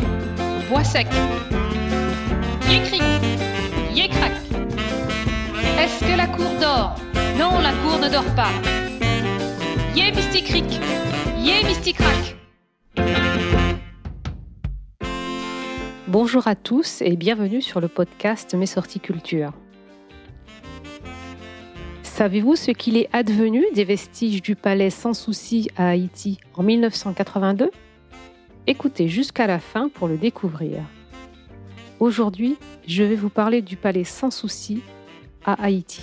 voix sec. Yécri, yécrac. Est-ce que la cour dort? Non, la cour ne dort pas. Yé mysticric, yé mysticrac. Bonjour à tous et bienvenue sur le podcast Mes sorties culture. Savez-vous ce qu'il est advenu des vestiges du palais sans souci à Haïti en 1982 Écoutez jusqu'à la fin pour le découvrir. Aujourd'hui, je vais vous parler du palais sans souci à Haïti.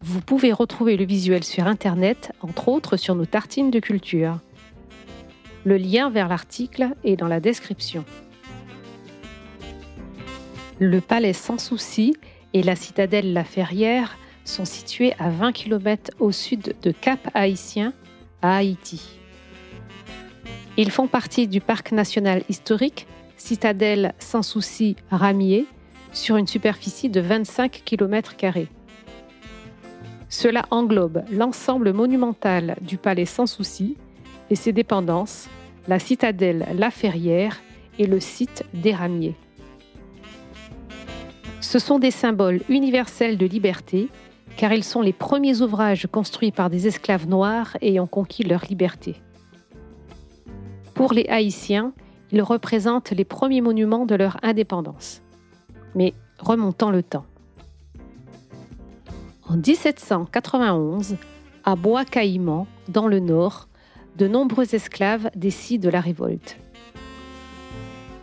Vous pouvez retrouver le visuel sur Internet, entre autres sur nos tartines de culture. Le lien vers l'article est dans la description. Le palais sans souci et la citadelle La Ferrière sont situés à 20 km au sud de Cap Haïtien, à Haïti. Ils font partie du parc national historique Citadelle sans souci Ramier sur une superficie de 25 km. Cela englobe l'ensemble monumental du palais sans souci et ses dépendances, la citadelle La Ferrière et le site des Ramiers. Ce sont des symboles universels de liberté car ils sont les premiers ouvrages construits par des esclaves noirs ayant conquis leur liberté. Pour les Haïtiens, ils représentent les premiers monuments de leur indépendance. Mais remontons le temps. En 1791, à Bois-Caïman, dans le nord, de nombreux esclaves décident de la révolte.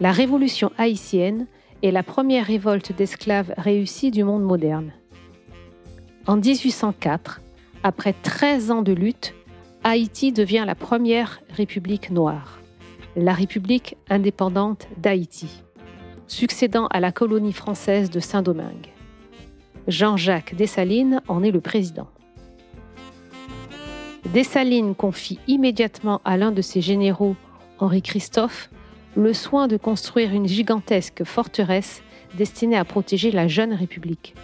La révolution haïtienne est la première révolte d'esclaves réussie du monde moderne. En 1804, après 13 ans de lutte, Haïti devient la première république noire la République indépendante d'Haïti, succédant à la colonie française de Saint-Domingue. Jean-Jacques Dessalines en est le président. Dessalines confie immédiatement à l'un de ses généraux, Henri Christophe, le soin de construire une gigantesque forteresse destinée à protéger la jeune République.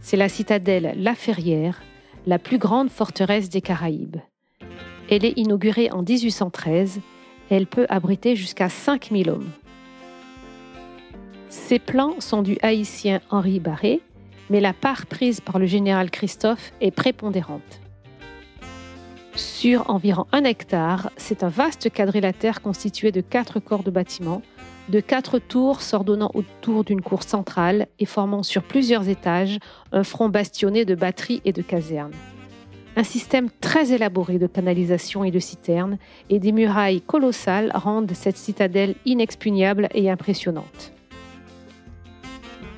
C'est la citadelle La Ferrière, la plus grande forteresse des Caraïbes. Elle est inaugurée en 1813 elle peut abriter jusqu'à 5000 hommes. Ces plans sont du haïtien Henri Barré, mais la part prise par le général Christophe est prépondérante. Sur environ un hectare, c'est un vaste quadrilatère constitué de quatre corps de bâtiments, de quatre tours s'ordonnant autour d'une cour centrale et formant sur plusieurs étages un front bastionné de batteries et de casernes un système très élaboré de canalisation et de citernes et des murailles colossales rendent cette citadelle inexpugnable et impressionnante.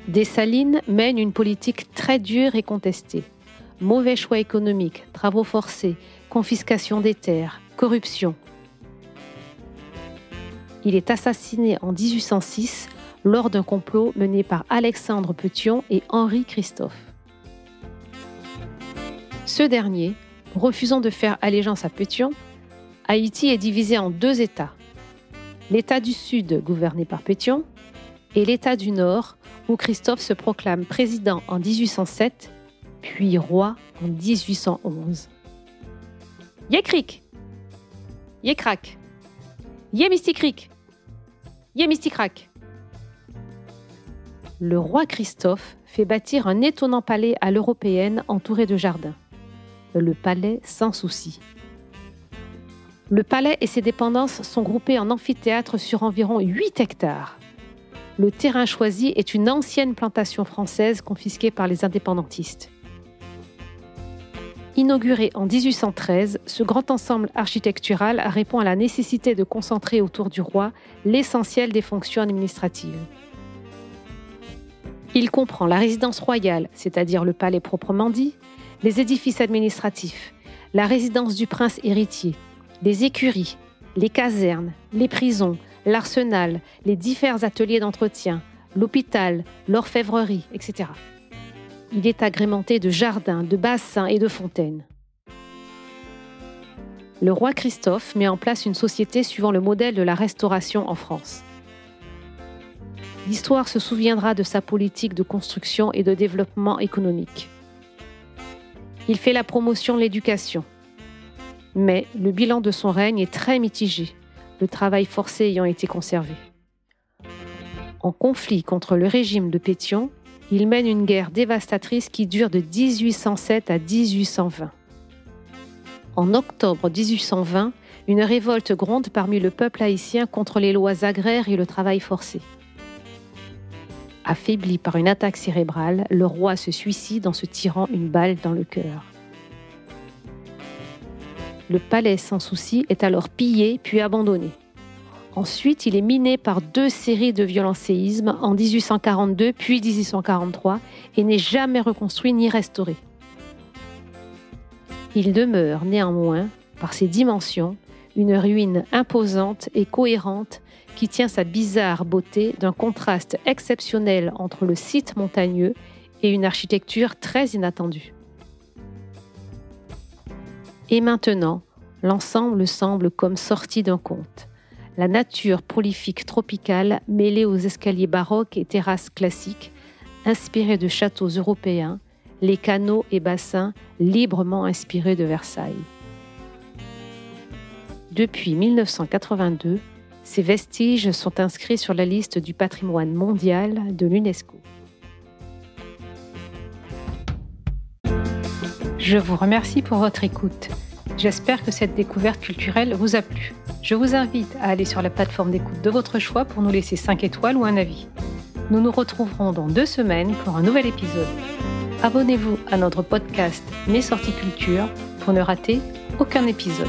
Dessalines mène une politique très dure et contestée. Mauvais choix économiques, travaux forcés, confiscation des terres, corruption. Il est assassiné en 1806 lors d'un complot mené par Alexandre Petion et Henri Christophe. Ce dernier, refusant de faire allégeance à Pétion, Haïti est divisé en deux États. L'État du Sud, gouverné par Pétion, et l'État du Nord, où Christophe se proclame président en 1807, puis roi en 1811. Yécric Yécrac Yémysticric Yémysticrac Le roi Christophe fait bâtir un étonnant palais à l'européenne entouré de jardins le palais sans souci. Le palais et ses dépendances sont groupés en amphithéâtre sur environ 8 hectares. Le terrain choisi est une ancienne plantation française confisquée par les indépendantistes. Inauguré en 1813, ce grand ensemble architectural répond à la nécessité de concentrer autour du roi l'essentiel des fonctions administratives. Il comprend la résidence royale, c'est-à-dire le palais proprement dit, les édifices administratifs, la résidence du prince héritier, les écuries, les casernes, les prisons, l'arsenal, les divers ateliers d'entretien, l'hôpital, l'orfèvrerie, etc. Il est agrémenté de jardins, de bassins et de fontaines. Le roi Christophe met en place une société suivant le modèle de la restauration en France. L'histoire se souviendra de sa politique de construction et de développement économique. Il fait la promotion de l'éducation. Mais le bilan de son règne est très mitigé, le travail forcé ayant été conservé. En conflit contre le régime de Pétion, il mène une guerre dévastatrice qui dure de 1807 à 1820. En octobre 1820, une révolte gronde parmi le peuple haïtien contre les lois agraires et le travail forcé. Affaibli par une attaque cérébrale, le roi se suicide en se tirant une balle dans le cœur. Le palais sans souci est alors pillé puis abandonné. Ensuite, il est miné par deux séries de violents séismes en 1842 puis 1843 et n'est jamais reconstruit ni restauré. Il demeure néanmoins, par ses dimensions, une ruine imposante et cohérente qui tient sa bizarre beauté d'un contraste exceptionnel entre le site montagneux et une architecture très inattendue. Et maintenant, l'ensemble semble comme sorti d'un conte. La nature prolifique tropicale mêlée aux escaliers baroques et terrasses classiques, inspirées de châteaux européens, les canaux et bassins librement inspirés de Versailles. Depuis 1982, ces vestiges sont inscrits sur la liste du patrimoine mondial de l'UNESCO. Je vous remercie pour votre écoute. J'espère que cette découverte culturelle vous a plu. Je vous invite à aller sur la plateforme d'écoute de votre choix pour nous laisser 5 étoiles ou un avis. Nous nous retrouverons dans deux semaines pour un nouvel épisode. Abonnez-vous à notre podcast Mes sorties culture pour ne rater aucun épisode.